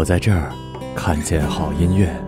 我在这儿看见好音乐。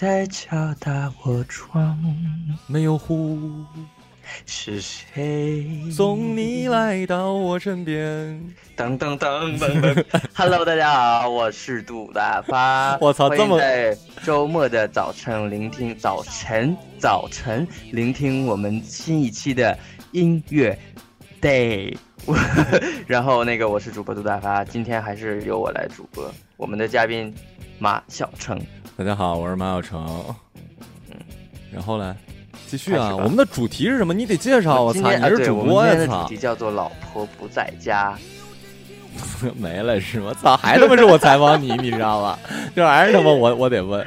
在敲打我窗？没有呼是谁送你来到我身边。噔噔噔噔噔！Hello，大家好，我是杜大发。我操这么周末的早晨聆听早晨早晨聆听我们新一期的音乐 day。然后那个我是主播杜大发，今天还是由我来主播。我们的嘉宾马小成，大家好，我是马小成。嗯，然后呢？继续啊！我们的主题是什么？你得介绍。我操，你是对，主播呀！的操主题，叫做“老婆不在家 没了是吗？操，还他妈是我采访你，你知道吗？这还是他妈我我得问。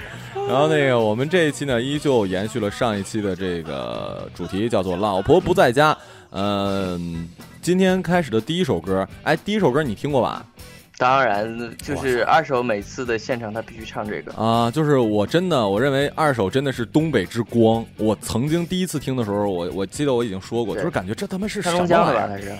然后那个，我们这一期呢，依旧延续了上一期的这个主题，叫做“老婆不在家”。嗯，今天开始的第一首歌，哎，第一首歌你听过吧？”。当然，就是二手每次的现场，他必须唱这个。啊，就是我真的，我认为二手真的是东北之光。我曾经第一次听的时候，我我记得我已经说过，就是感觉这他妈是什黑么龙江的吧？玩意儿？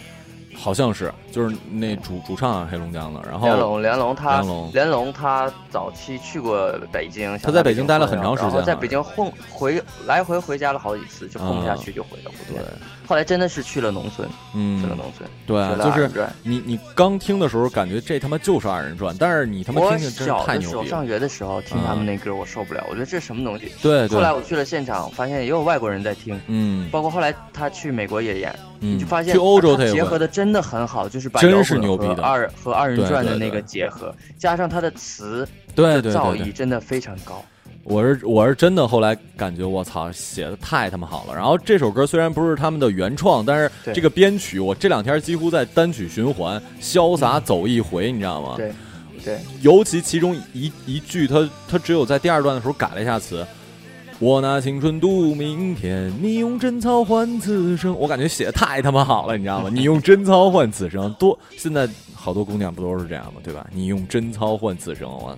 好像是，就是那主主唱黑龙江的，然后连龙，连龙他连龙连龙他早期去过北京，他在北京待了很长时间然后在北京混回来回回家了好几次，就混不下去就回到古对田。，后来真的是去了农村，去了嗯，农村，对啊，就是转。你你刚听的时候感觉这他妈就是二人转，但是你他妈我听听真太牛逼了。学的时候听他们那歌，我受不了，我觉得这是什么东西。对对后，来我去了现场，发现也有外国人在听，嗯包括后来他去美国也演，嗯，你就发现去欧洲他也结合的真的很好，就是把真是牛逼的和二和二人转的那个结合，加上他的词对对造诣真的非常高。我是我是真的后来感觉我操写的太他妈好了。然后这首歌虽然不是他们的原创，但是这个编曲我这两天几乎在单曲循环，潇洒走一回，你知道吗？对，对，尤其其中一一句，他他只有在第二段的时候改了一下词。我拿青春赌明天，你用贞操换此生。我感觉写的太他妈好了，你知道吗？你用贞操换此生，多现在好多姑娘不都是这样吗？对吧？你用贞操换此生，我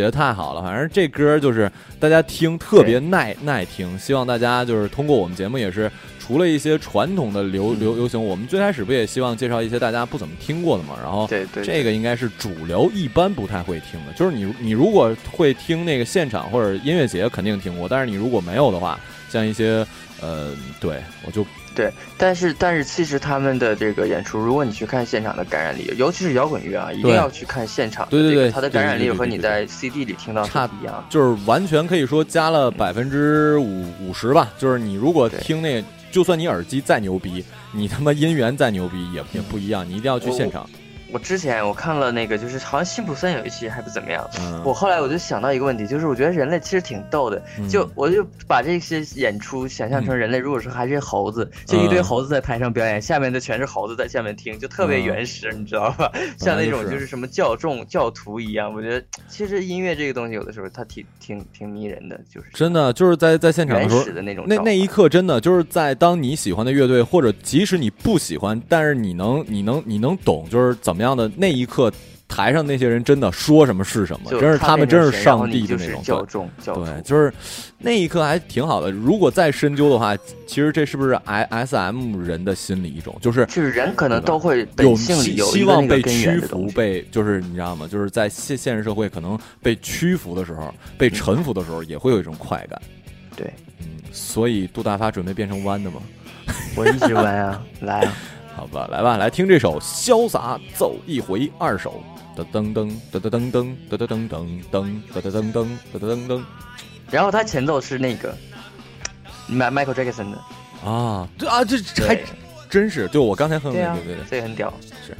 写的太好了。反正这歌就是大家听特别耐耐听，希望大家就是通过我们节目也是。除了一些传统的流流流行，我们最开始不也希望介绍一些大家不怎么听过的嘛？然后对对，这个应该是主流一般不太会听的，就是你你如果会听那个现场或者音乐节肯定听过，但是你如果没有的话，像一些呃，对我就对，但是但是其实他们的这个演出，如果你去看现场的感染力，尤其是摇滚乐啊，一定要去看现场的对对对这个它的感染力和你在 CD 里听到是差不一样。就是完全可以说加了百分之五五十吧，就是你如果听那，就算你耳机再牛逼，你他妈音源再牛逼也也不一样，你一定要去现场。我之前我看了那个，就是好像辛普森有一期还不怎么样。嗯，我后来我就想到一个问题，就是我觉得人类其实挺逗的，嗯就我就把这些演出想象成人类，如果说还是猴子，就一堆嗯猴子在台上表演，下面的全是猴子在下面听，就特别嗯原始，你知道吧？像那种就是什么教众教徒一样，我觉得其实音乐这个东西有的时候它挺挺挺迷人的，就是真的就是在在现场的时候原始，的那种那那一刻真的就是在当你喜欢的乐队，或者即使你不喜欢，但是你能你能你能懂，就是怎么样的那一刻，台上那些人真的说什么是什么，真是他们真是上帝的那种。教众教，对，就是那一刻还挺好的。如果再深究的话，其实这是不是 I S M 人的心理一种，就是就是人可能都会有希望被屈服。被就是你知道吗？就是在现现实社会可能被屈服的时候，被臣服的时候，也会有一种快感。对，嗯，所以杜大发准备变成弯的吗？我一直弯啊，来啊，好吧，来吧，来听这首《潇洒走一回》二手。噔噔噔噔噔噔噔噔噔噔噔噔噔噔噔噔噔噔然后它前奏是那个迈 Michael Jackson 的，啊，对啊，这这还对真是，就我刚才哼的，对啊对对对，这个很屌。是。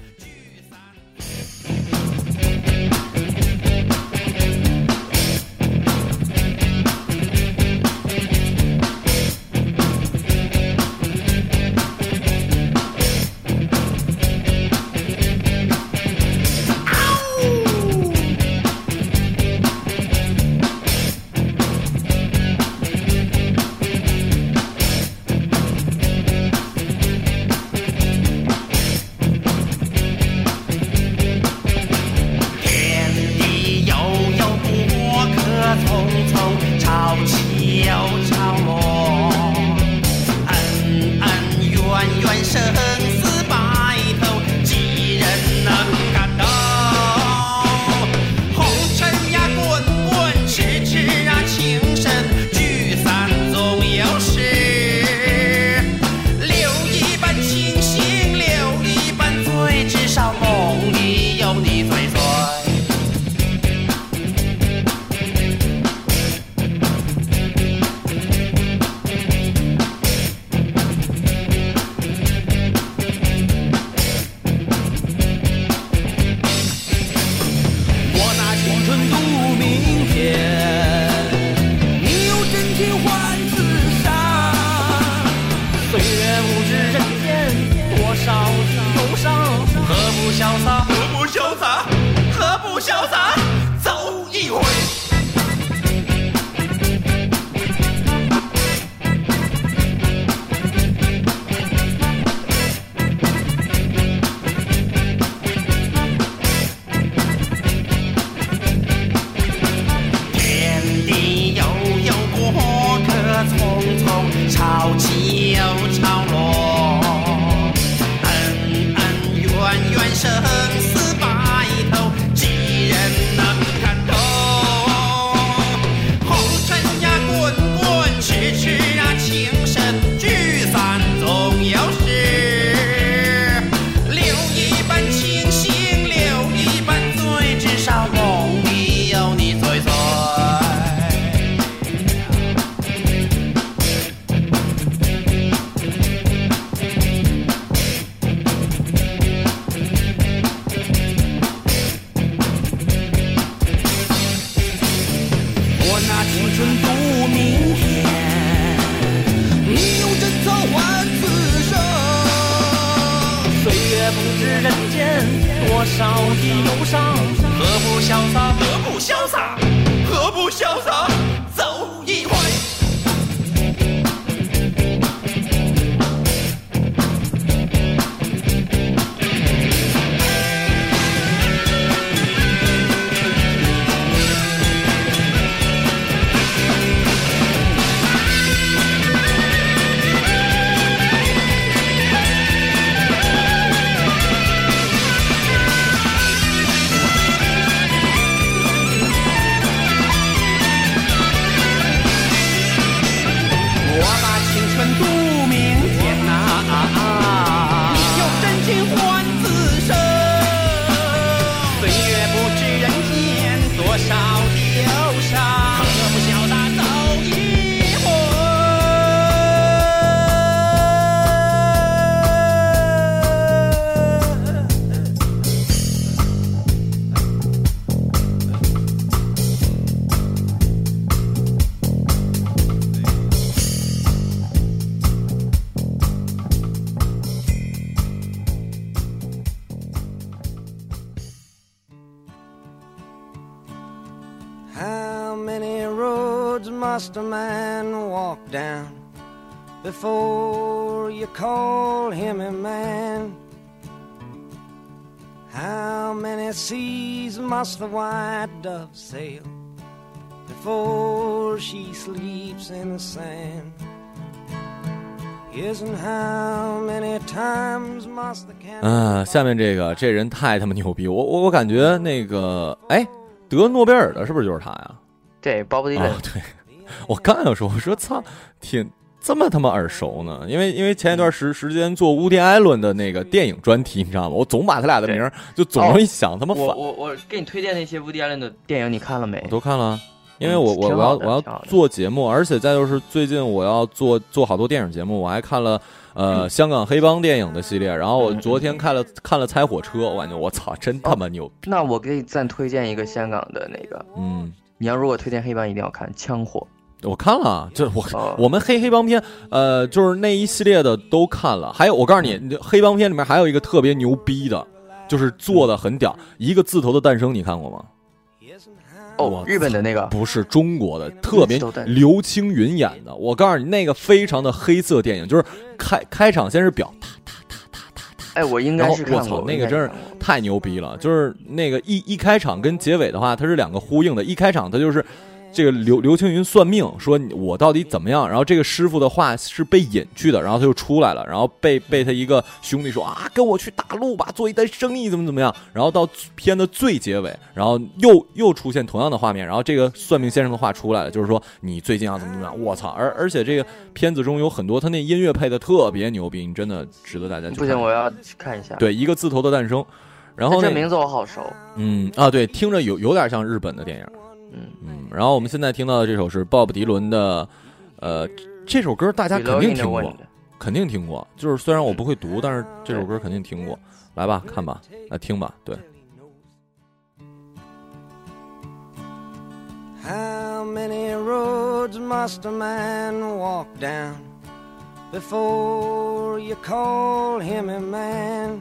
shelves seas must the white dove sail before she sleeps in the sand? And how many times must the cannon 啊，下面这个这人太他妈牛逼，我我我感觉那个哎，得诺贝尔的是不是就是他呀？对，Bob Dylan，、啊，对，我刚要说，我说操，挺这么他妈耳熟呢？因为因为前一段时时间做乌迪艾伦的那个电影专题，你知道吗？我总把他俩的名儿就总容易想他妈反。我我我给你推荐那些乌迪艾伦的电影，你看了没我？都看了，因为我嗯我我要我要做节目，而且再就是最近我要做做好多电影节目，我还看了呃香港黑帮电影的系列，然后我嗯昨天看了看了《猜火车》，我感觉我操，真他妈牛逼！那我给你再推荐一个香港的那个，嗯，你要如果推荐黑帮，一定要看《枪火我看了，这我哦我们黑黑帮片，呃，就是那一系列的都看了。还有，我告诉你，你黑帮片里面还有一个特别牛逼的，就是做的很屌，一个字头的诞生，你看过吗？》。哦，日本的那个，不是中国的，特别刘青云演的。我告诉你，那个非常的黑色电影，就是开开场先是表，哎，我应该是看过我操，那个真是太牛逼了！就是那个一一开场跟结尾的话，它是两个呼应的。一开场它就是这个刘刘青云算命，说我到底怎么样？然后这个师傅的话是被隐去的，然后他就出来了，然后被被他一个兄弟说啊，跟我去大陆吧，做一单生意，怎么怎么样？然后到片的最结尾，然后又又出现同样的画面，然后这个算命先生的话出来了，就是说你最近要怎么怎么样？我操！而而且这个片子中有很多他那音乐配的特别牛逼，你真的值得大家去看。不行，我要去看一下。，对一个字头的诞生，然后那这名字我好熟。嗯啊，对，听着有有点像日本的电影，嗯。嗯然后我们现在听到的这首是鲍勃迪伦的呃这首歌大家肯定听过肯定听过就是虽然我不会读但是这首歌肯定听过。来吧看吧来听吧对。How many roads must a man walk down before you call him a man?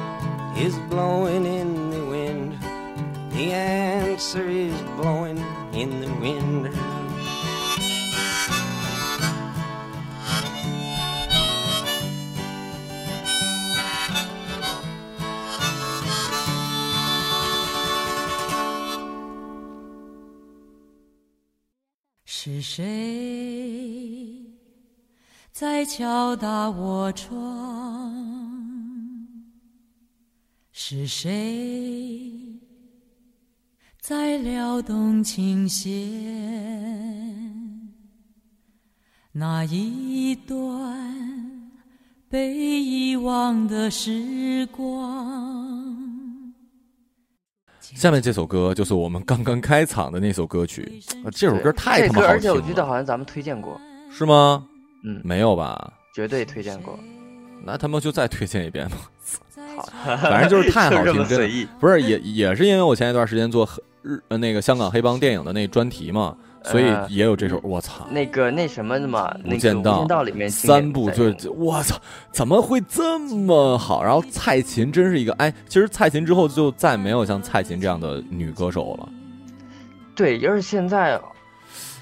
is blowing in the wind. The answer is blowing in the wind. 是谁在敲打我窗？ 是谁在撩动琴弦，那一段被遗忘的时光。下面这首歌就是我们刚刚开场的那首歌曲，呃这首歌太他妈好听了而且我记得好像咱们推荐过，是吗？嗯，没有吧？绝对推荐过。那他们就再推荐一遍吧。好，反正就是太好听，真的。不是也也是因为我前一段时间做日呃那个香港黑帮电影的那专题嘛，所以呃也有这首。我操，那个那什么的嘛，那个《无间道》里面三部就我操，怎么会这么好？然后蔡琴真是一个哎，其实蔡琴之后就再没有像蔡琴这样的女歌手了。对，要是现在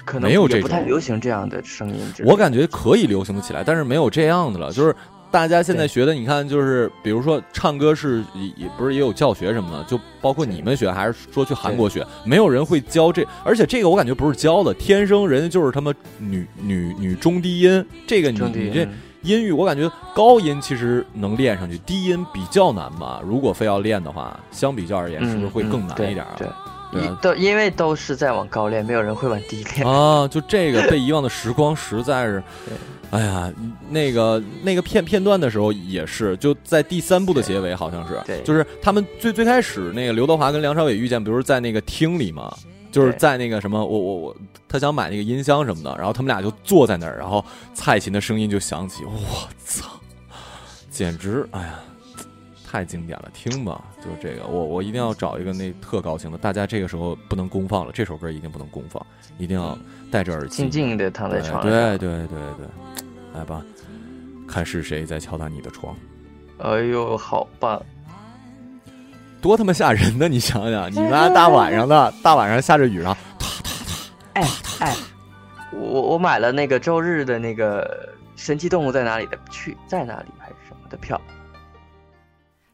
可能没有这种不太流行这样的声音。我感觉可以流行得起来，但是没有这样的了。就是大家现在学的，你看，就是比如说唱歌是也也不是也有教学什么的，就包括你们学，还是说去韩国学，没有人会教这，而且这个我感觉不是教的，天生人家就是他妈女女女中低音，这个你你这嗯音域，我感觉高音其实能练上去，低音比较难吧。如果非要练的话，相比较而言，是不是会更难一点啊？嗯对，对啊都因为都是在往高练，没有人会往低练。啊，就这个被遗忘的时光实在是，哎呀，那个那个片片段的时候也是，就在第三部的结尾，好像是，对就是他们最最开始那个刘德华跟梁朝伟遇见，不是在那个厅里吗？就是在那个什么，我我我，他想买那个音箱什么的，然后他们俩就坐在那儿，然后蔡琴的声音就响起，我操，简直，哎呀，太经典了，听吧，就是这个，我我一定要找一个那特高兴的，大家这个时候不能公放了，这首歌一定不能公放，一定要戴着耳机，静静的躺在床上。对对对对，来吧，看是谁在敲打你的床，哎呦，好棒！多他妈吓人呢！你想想，你妈大晚上的，大晚上下着雨，然后哎哎，我我买了那个周日的那个神奇动物在哪里的去在哪里还是什么的票。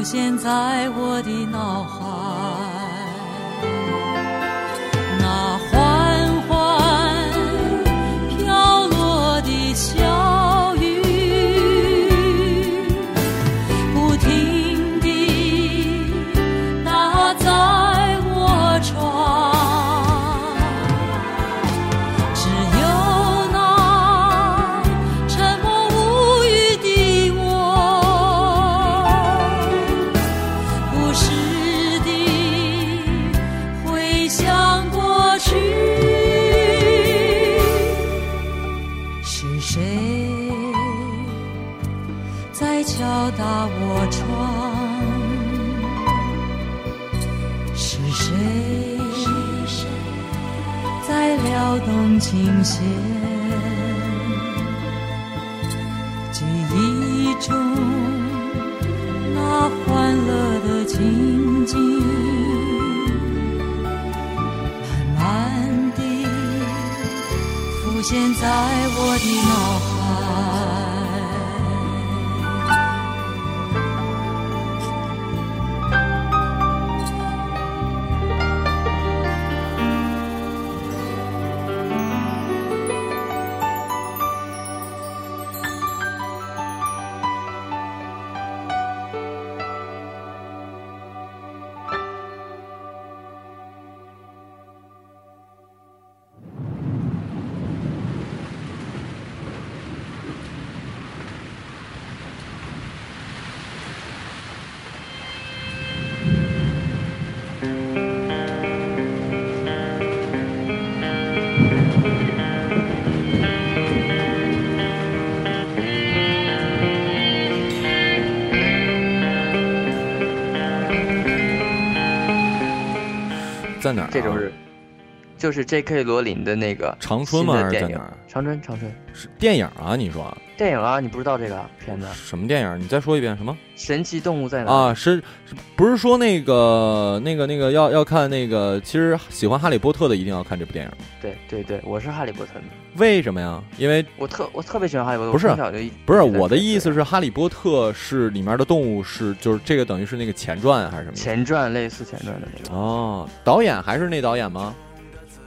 浮现在我的脑海，在我的脑海。这种是就是 J.K. 罗琳的那个长春吗？还是在哪儿？长春，长春是电影啊？你说电影啊，你不知道这个片子《什么电影？你再说一遍什么？神奇动物在哪》啊，是是不是说那个那个那个要要看那个？其实喜欢哈利波特的一定要看这部电影。对对对，我是哈利波特迷，为什么呀？因为我特我特别喜欢哈利波特，不是不是我的意思是，哈利波特是里面的动物是就是这个等于是那个前传还是什么？前传类似前传的那种。哦，导演还是那导演吗？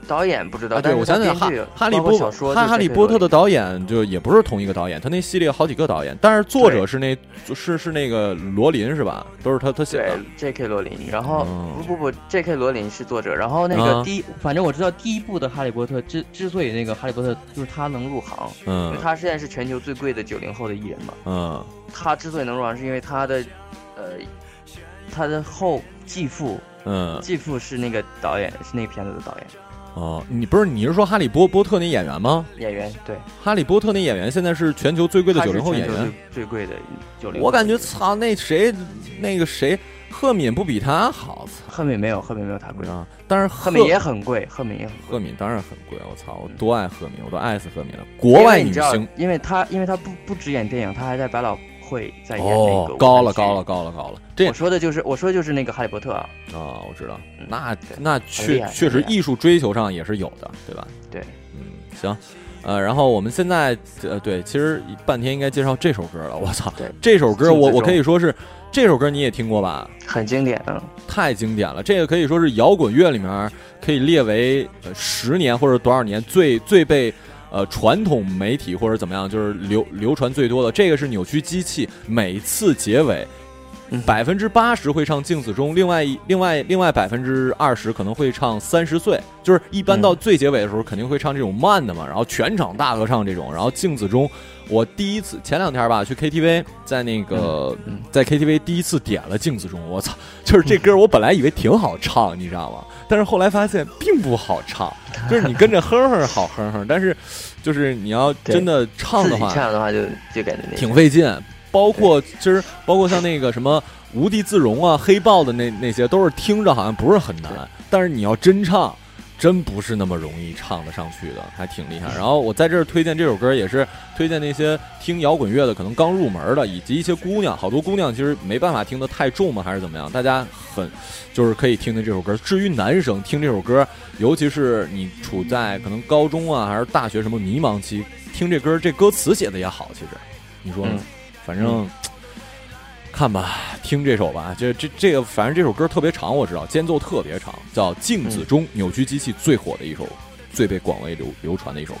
导演不知道，啊，对，我想起来哈哈利波哈哈利波特的导演就也不是同一个导演，他那系列好几个导演，但是作者是那是是那个罗琳是吧？都是他他写对的。J.K. 罗琳，然后、哦不不不，J.K. 罗琳是作者，然后那啊个第一，反正我知道第一部的哈利波特之之所以那个哈利波特就是他能入行，因嗯为他现在是全球最贵的九零后的艺人嘛，嗯他之所以能入行，是因为他的呃他的后继父嗯继父是那个导演，是那个片子的导演哦，你不是你是说哈利波波特那演员吗？演员，对，哈利波特那演员现在是全球最贵的九零后演员。最最贵的九零，我感觉操，那谁那个谁赫敏不比他好，赫敏没有赫敏没有他贵，啊！但是赫敏也很贵，赫敏也很贵。赫敏当然很贵，我操，我多爱赫敏，我都爱死赫敏了。国外女星因为他因为他不不只演电影，他还在百老汇在演那个，哦高了高了。高了高了，这我说的就是我说的就是那个哈利波特啊，啊，我知道，嗯那对那确确实艺术追求上也是有的，对吧？对，嗯，行，呃，然后我们现在呃，对，其实半天应该介绍这首歌了。我操，对这首歌我我可以说是这首歌你也听过吧？很经典啊。太经典了，这个可以说是摇滚乐里面可以列为呃十年或者多少年最最被呃传统媒体或者怎么样就是流流传最多的。这个是扭曲机器，每次结尾百分之八十会唱镜子中，另外一另外另外百分之二十可能会唱三十岁，就是一般到最结尾的时候肯定会唱这种慢的嘛，然后全场大合唱这种，然后镜子中。我第一次前两天吧去 KTV，在那个、嗯嗯在 KTV 第一次点了镜子中，我操，就是这歌我本来以为挺好唱，你知道吗？但是后来发现并不好唱，就是你跟着哼哼好哼哼，但是就是你要真的唱的话，唱的话就就感觉挺费劲。包括其实包括像那个什么无地自容啊、黑豹的那那些，都是听着好像不是很难，但是你要真唱，真不是那么容易唱得上去的，还挺厉害。然后我在这儿推荐这首歌，也是推荐那些听摇滚乐的，可能刚入门的，以及一些姑娘，好多姑娘其实没办法听得太重嘛，还是怎么样？大家很就是可以听听这首歌。至于男生听这首歌，尤其是你处在可能高中啊还是大学什么迷茫期，听这歌，这歌词写的也好，其实你说呢？嗯反正、看吧，听这首吧。这这这个，反正这首歌特别长，我知道间奏特别长，叫《镜子中》，扭曲机器最火的一首，最被广为流流传的一首歌。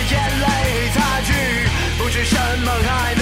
眼泪擦去，不知什么还。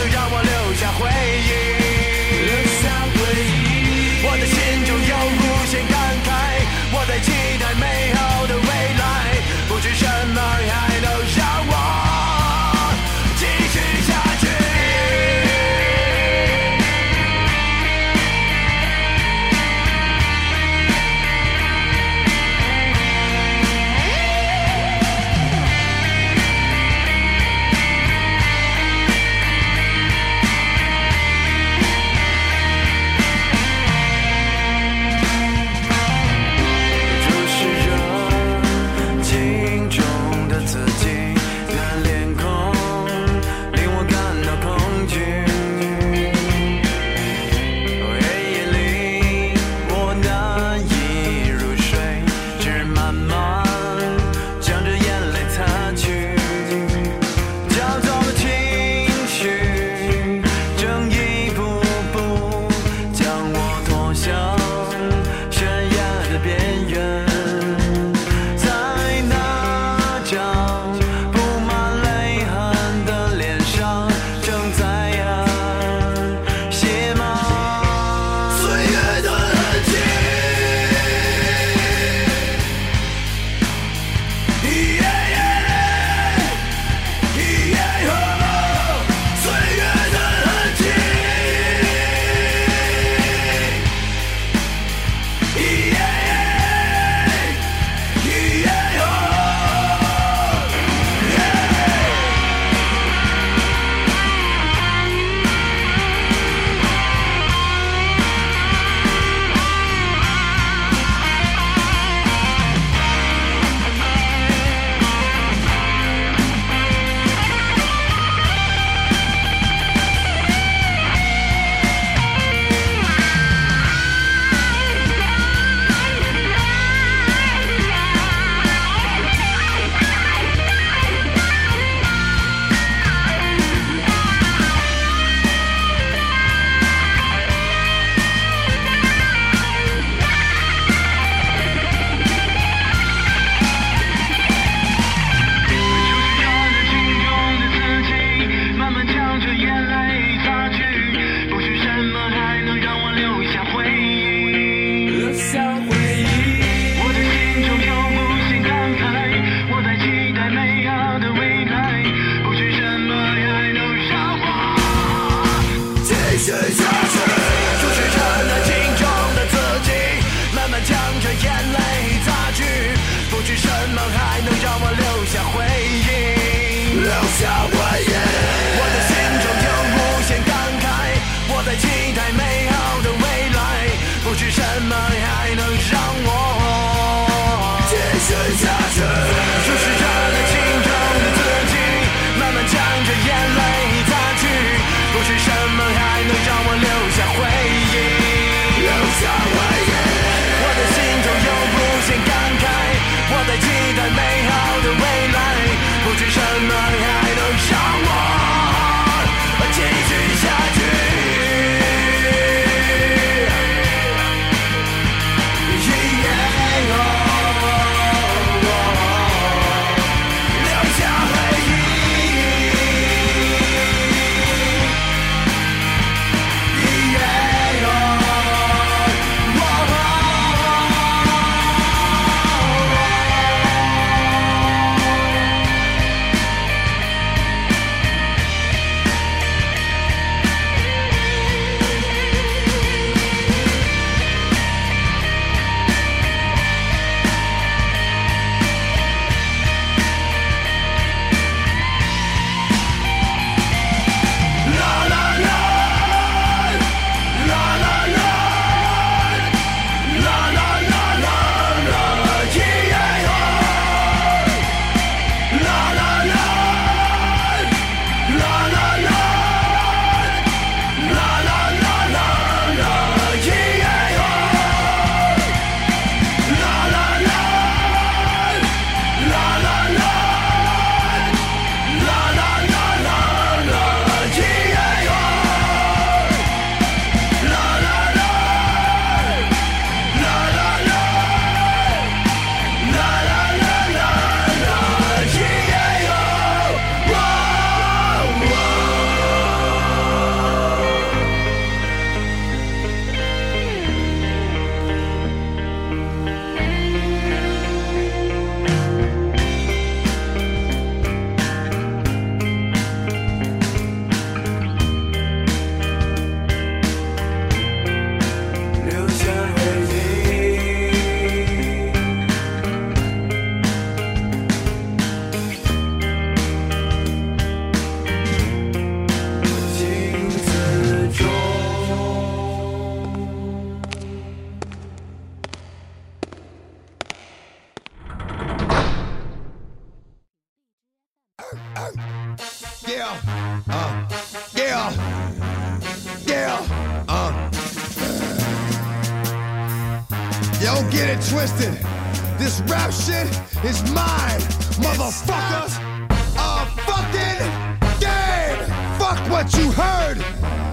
You heard.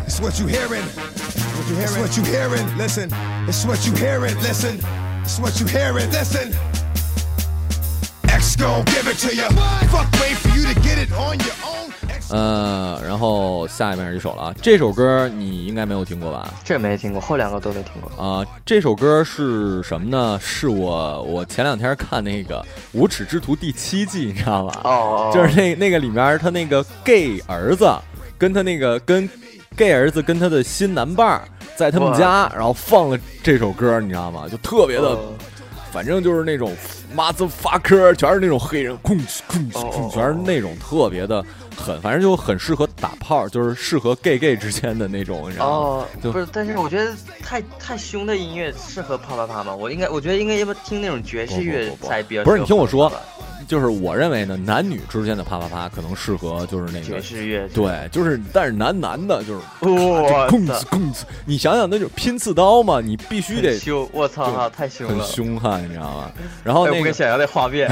It's what you hearing. What you hearing? It's what you hearing. Listen. It's what you hearing. Listen. It's what you hearing. Listen. X gon' give it to you. Fuck, wait for you to get it on your own. X 呃，然后下面一首了啊，这首歌你应该没有听过吧？这没听过，后两个都没听过。啊、这首歌是什么呢？是我我前两天看那个《无耻之徒》第七季，你知道吗？哦，就是那那个里面他那个 gay 儿子跟他那个跟 gay 儿子跟他的新男伴儿在他们家，然后放了这首歌，你知道吗？就特别的，哦反正就是那种 motherfucker，全是那种黑人，空空哦哦空，全是那种特别的狠，反正就很适合打炮，就是适合 gay gay 之间的那种，你知道吗？哦，就不是，但是我觉得太太凶的音乐适合啪啪啪吗？我应该，我觉得应该要不听那种爵士乐才比较。不是你听我说，就是我认为呢，男女之间的啪啪啪可能适合就是那个爵个。士乐，对，就是，但是男男的，就是哇空塞子空子，你想想那种拼刺刀嘛，你必须得很凶，我操对哈，太凶了很，凶悍，你知道吗？然后那个不敢想象那画面，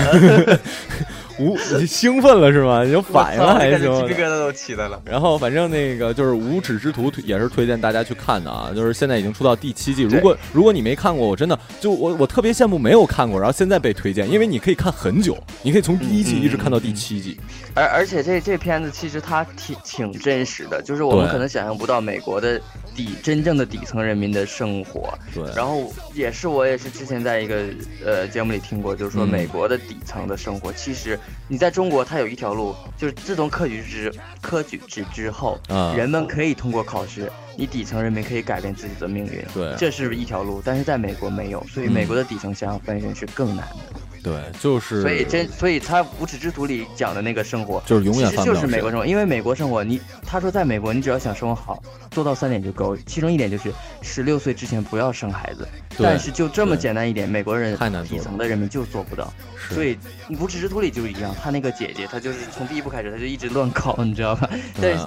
无，你兴奋了是吗？你有反应了 还行鸡。皮疙瘩都起来了。然后反正那个就是《无耻之徒》也是推荐大家去看的啊，就是现在已经出到第七季。如果如果你没看过，我真的就我我特别羡慕没有看过，然后现在被推荐，因为你可以看很久，你可以从第一季一直看到第七季。而而且这这片子其实它挺挺真实的，就是我们可能想象不到美国的底真正的底层人民的生活。对，然后也是我也是之前在一个呃节目里听过，就是说嗯美国的底层的生活，其实你在中国它有一条路，就是自从科举制科举制之后，啊人们可以通过考试，你底层人民可以改变自己的命运，对这是一条路，但是在美国没有，所以嗯美国的底层想要翻身是更难的。对，就是所以真，所以他《无耻之徒》里讲的那个生活，就是永远其实就是美国生活，因为美国生活，你他说在美国，你只要想生活好，做到三点就够，其中一点就是十六岁之前不要生孩子。但是就这么简单一点，美国人底层的人民就做不到。所以《无耻之徒》里就一样，他那个姐姐，她就是从第一部开始，她就一直乱搞，你知道吧？但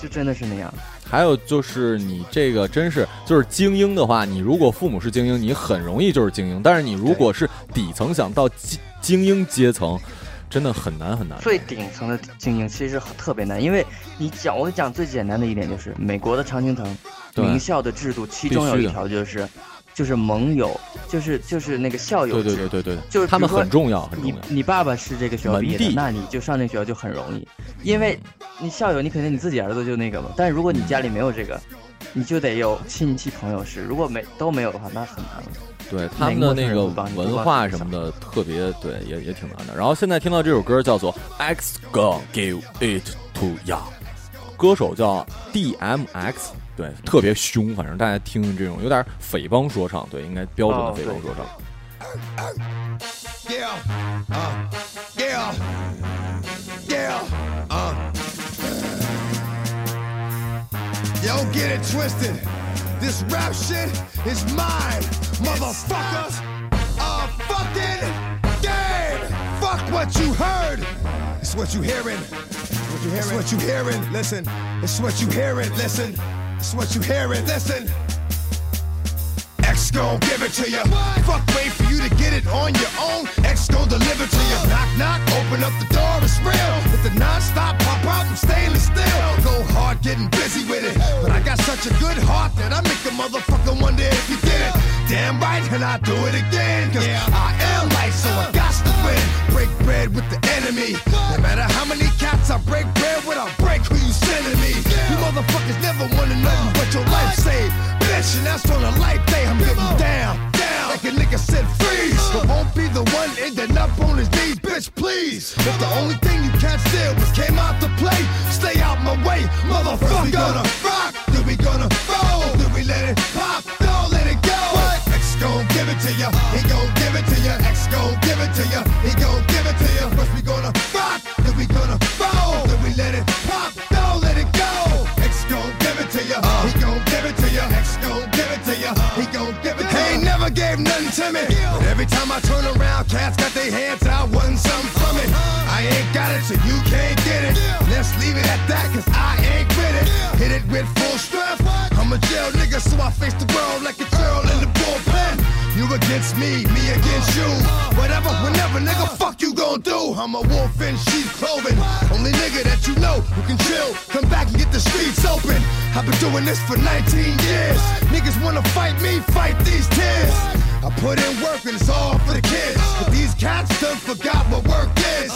就真的是那样。还有就是你这个真是就是精英的话，你如果父母是精英，你很容易就是精英；但是你如果是底层想到精精英阶层，真的很难很难。最顶层的精英其实特别难，因为你讲，我讲最简单的一点就是美国的常青藤名校的制度，其中有一条就是就是盟友，就是就是那个校友。对对对对对，就是他们很重要，很重要。你爸爸是这个学校毕业的，那你就上那个学校就很容易，因为你校友你肯定你自己儿子就那个嘛，但是如果你家里没有这个，你就得有亲戚朋友是，如果没都没有的话，那很难了。对他们的那个文化什么的特别对，也也挺难的。然后现在听到这首歌叫做《X Gon Give It To Ya》，歌手叫 DMX，对，特别凶，反正大家听这种有点匪帮说唱，对，应该标准的匪帮说唱。Yeah, uh, yeah, yeah, uh. Yo, get it twisted. This rap shit is mine, motherfuckers. A fucking game. Fuck what you heard. It's what you hearing. What you hearing? It's what you hearing. Listen. It's what you hearing. Listen. It's what you hearing. Listen. X gon' give it to you. Fuck, wait for you to get it on your own. X gon' deliver to you. Knock, knock, open up the door, it's real. With the non-stop pop out and stainless steel. Go hard, getting busy with it. But I got such a good heart that I make a motherfucker wonder if you did it. Damn right, and I do it again. Cause yeah. I am light, so I got to win. Break bread with the enemy. No matter how many cats I break bread with, I break who you sending me. You motherfuckers never wanna nothing but your life saved. Bitch, and that's on a light day. I'm getting down, down. Like a nigga said freeze. But won't be the one ending up on his knees, bitch, please. If the only thing you can't steal was came out to play, stay out my way, motherfucker. we gonna rock, then we gonna roll, then we let it pop, to ya, he gon' give it to ya. X gon' give it to ya, he gon' give it to ya. First we gonna rock, then we gonna roll, then we let it pop, don't let it go. X gon' give it to ya, he gon' give it to ya. X gon' give it to ya, he gon' give it to ya. He ain't never gave nothing to me, but every time I turn around, cats got their hands out, wanting something from it. I ain't got it, so you can't get it. Let's leave it at that, cause I ain't with it. Hit it with full strength. I'm a jail nigga, so I face the world like a against me, me against you. Whatever, whenever, nigga, fuck you gon' do. I'm a wolf in sheep clothing. Only nigga that you know who can chill. Come back and get the streets open. I've been doing this for 19 years. Niggas wanna fight me, fight these tears. I put in work and it's all for the kids. But these cats done forgot what work is.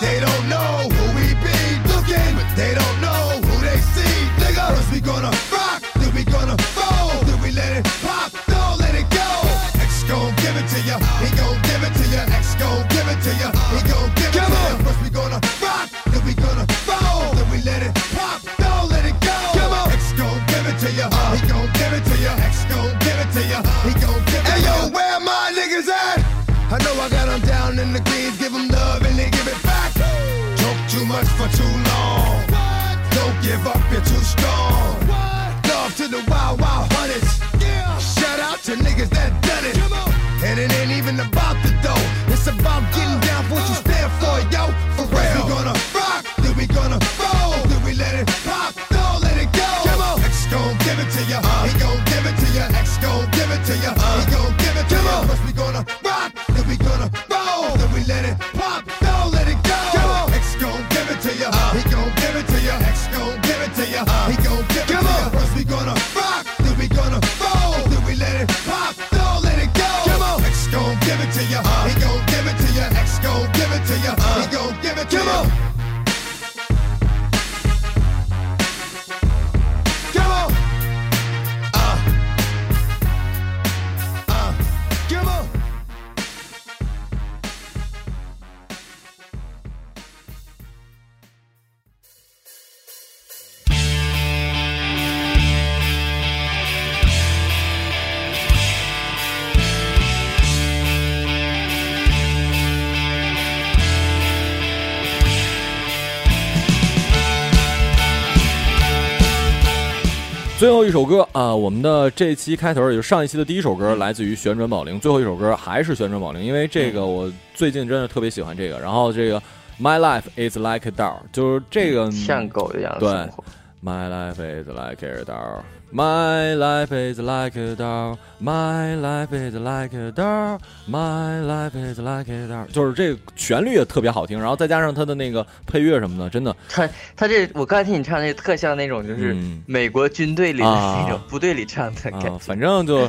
They don't know who we be looking, but they don't know who they see. Nigga, first we gonna rock, then we gonna fall. 首歌啊，我们的这期开头也就是上一期的第一首歌，来自于旋转宝铃。最后一首歌还是旋转宝铃，因为这个我最近真的特别喜欢这个。然后这个 My life is like a doll，就是这个像狗一样的对生活。My life is like a doll. My life is like a doll. My life is like a doll. My life is like a doll. 就是这个旋律也特别好听，然后再加上它的那个配乐什么的，真的他他这我刚才听你唱，那特像那种就是嗯美国军队里的啊那种部队里唱的感啊觉，。反正就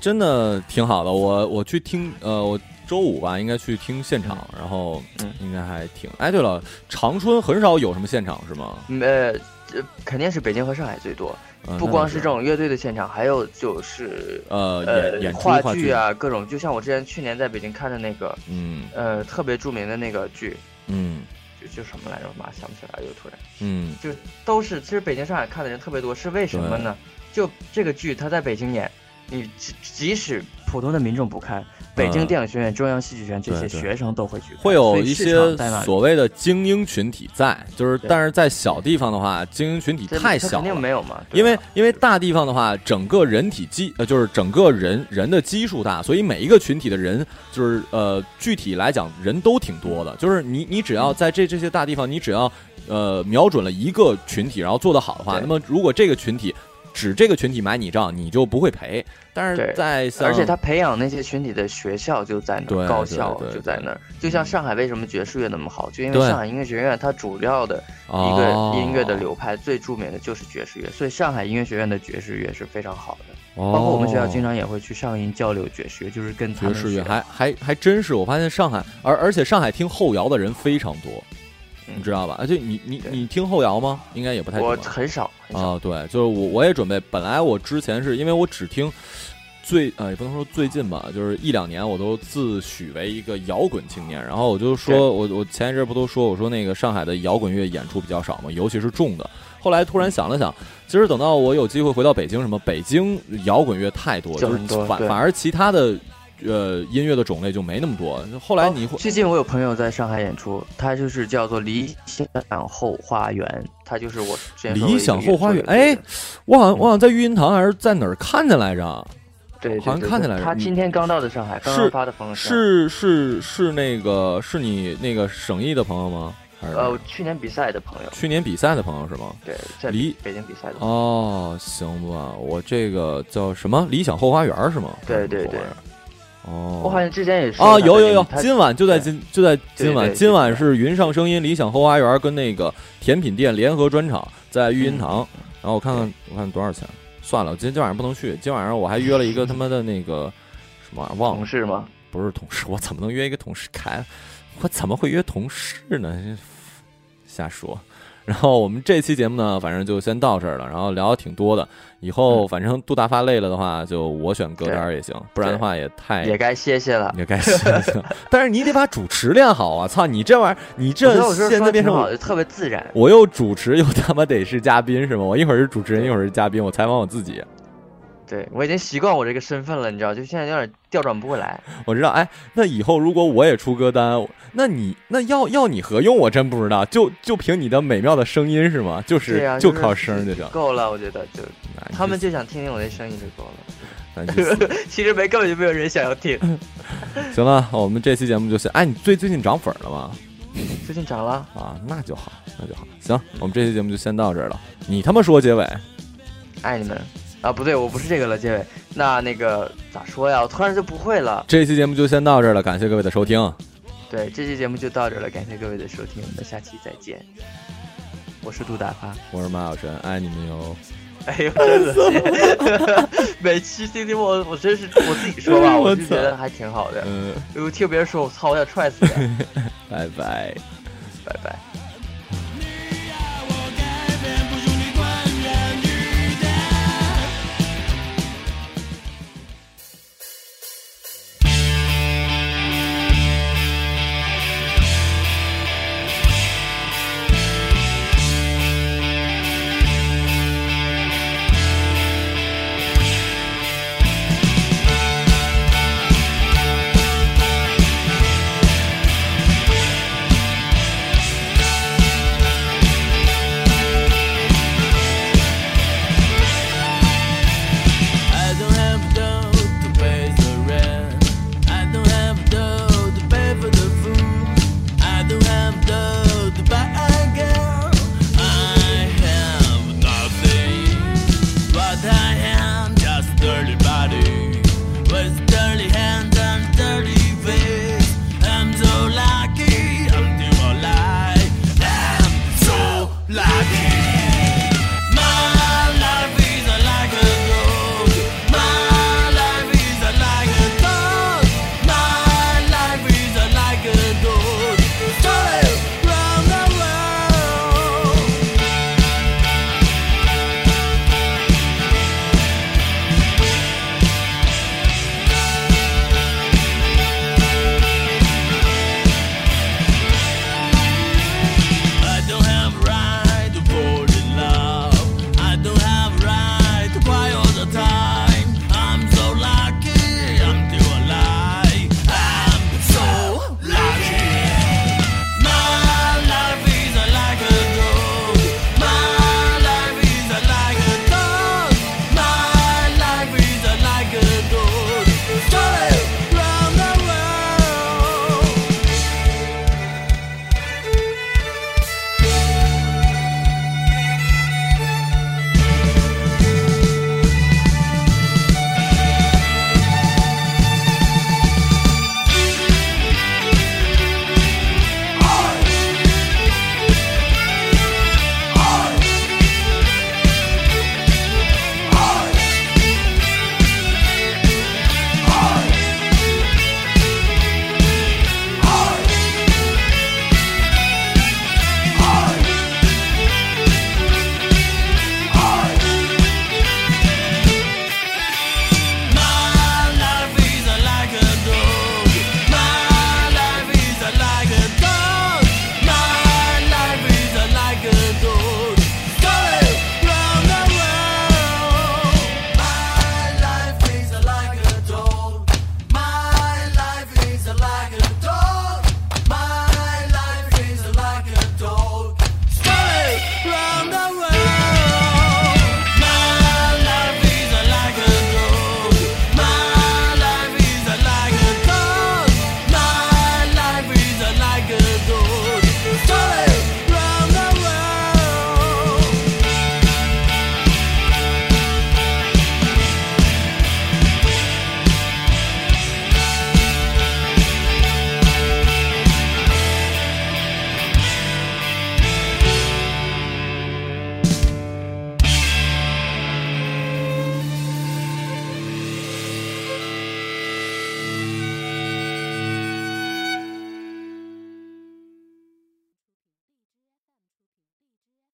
真的挺好的。我我去听，呃，我周五吧应该去听现场，然后嗯应该还挺。哎，对了，长春很少有什么现场是吗？嗯呃，这肯定是北京和上海最多，嗯不光是这种乐队的现场，还有就是呃呃演演出话剧剧，啊，各种，就像我之前去年在北京看的那个嗯呃特别著名的那个剧，嗯就就什么来着，我妈想不起来，又突然嗯就都是其实北京、上海看的人特别多，是为什么呢？就这个剧它在北京演，你即即使普通的民众不看，北京电影学院、中央戏剧学院这些学生都会去看，会有一些所谓的精英群体在，就是但是在小地方的话，精英群体太小它肯定。没有嘛，因为因为大地方的话，整个人体基呃就是整个人人的基数大，所以每一个群体的人就是呃具体来讲人都挺多的。就是你你只要在这这些大地方，你只要呃瞄准了一个群体，然后做得好的话，那么如果这个群体只这个群体买你账，你就不会赔。但是在而且他培养那些群体的学校就在那儿，高校就在那儿。就像上海为什么爵士乐那么好，就因为上海音乐学院它主要的一哦个音乐的流派最著名的就是爵士乐，所以上海音乐学院的爵士乐是非常好的。包包括我们学校经常也会去上音交流爵士乐，就是跟爵士乐还还还真是，我发现上海，而而且上海听后摇的人非常多，嗯你知道吧？而且你你你听后摇吗？应该也不太多我很少。啊，对，就是我我也准备，本来我之前是因为我只听最呃也不能说最近吧，就是一两年我都自诩为一个摇滚青年，然后我就说我我前一阵不都说我说那个上海的摇滚乐演出比较少嘛，尤其是重的。后来突然想了想，其实等到我有机会回到北京，什么北京摇滚乐太多，就就是反反而其他的呃音乐的种类就没那么多。后来你会最近我有朋友在上海演出，他就是叫做理想后花园，他就是我理想后花园哎我好像我好像在育音堂还是在哪儿看见来着？对对好像看见来着他今天刚到的上海，刚发的朋友圈。是是是那个是你那个省艺的朋友吗？还是呃，去年比赛的朋友，去年比赛的朋友是吗？对，在离北京比赛的朋友。哦，行吧，我这个叫什么理想后花园是吗？对对对哦，我好像之前也说啊，有有有，今晚就在今就在今晚，今晚是云上声音、理想后花园跟那个甜品店联合专场，在育音堂。然后我看看我看多少钱，算了，今天今晚上不能去。今晚上我还约了一个他妈的那个什么玩意儿忘了，同事吗？不是同事，我怎么能约一个同事开？我怎么会约同事呢？瞎说。然后我们这期节目呢，反正就先到这儿了。然后聊的挺多的，以后反正杜大发累了的话，就我选歌单也行，不然的话也太也该歇歇了。也该歇歇了。但是你得把主持练好啊！操，你这玩意儿，你这现在变成好，我就特别自然。我又主持又他妈得是嘉宾是吗？我一会儿是主持人，一会儿是嘉宾，我采访我自己。对我已经习惯我这个身份了，你知道，就现在有点调转不过来。我知道，哎，那以后如果我也出歌单，那你那要要你何用？我真不知道，就就凭你的美妙的声音是吗？就是、就靠声儿就行。够了，我觉得就他们就想听听我的声音就够了。其实没根本就没有人想要听。行了，我们这期节目就行。哎，你最最近涨粉了吗？最近涨了，啊，那就好，那就好。行，我们这期节目就先到这儿了。你他妈说结尾，爱你们啊！不对，我不是这个了，结尾。那那个咋说呀？我突然就不会了。这期节目就先到这儿了，感谢各位的收听。对，这期节目就到这儿了，感谢各位的收听，我们下期再见。我是杜大发。我是马小晨，爱你们哟。哎呦，真恶心！每期 CD 我，我真是我自己说吧，我就觉得还挺好的。嗯，我听别人说，我操，我想踹死你。拜拜。拜拜。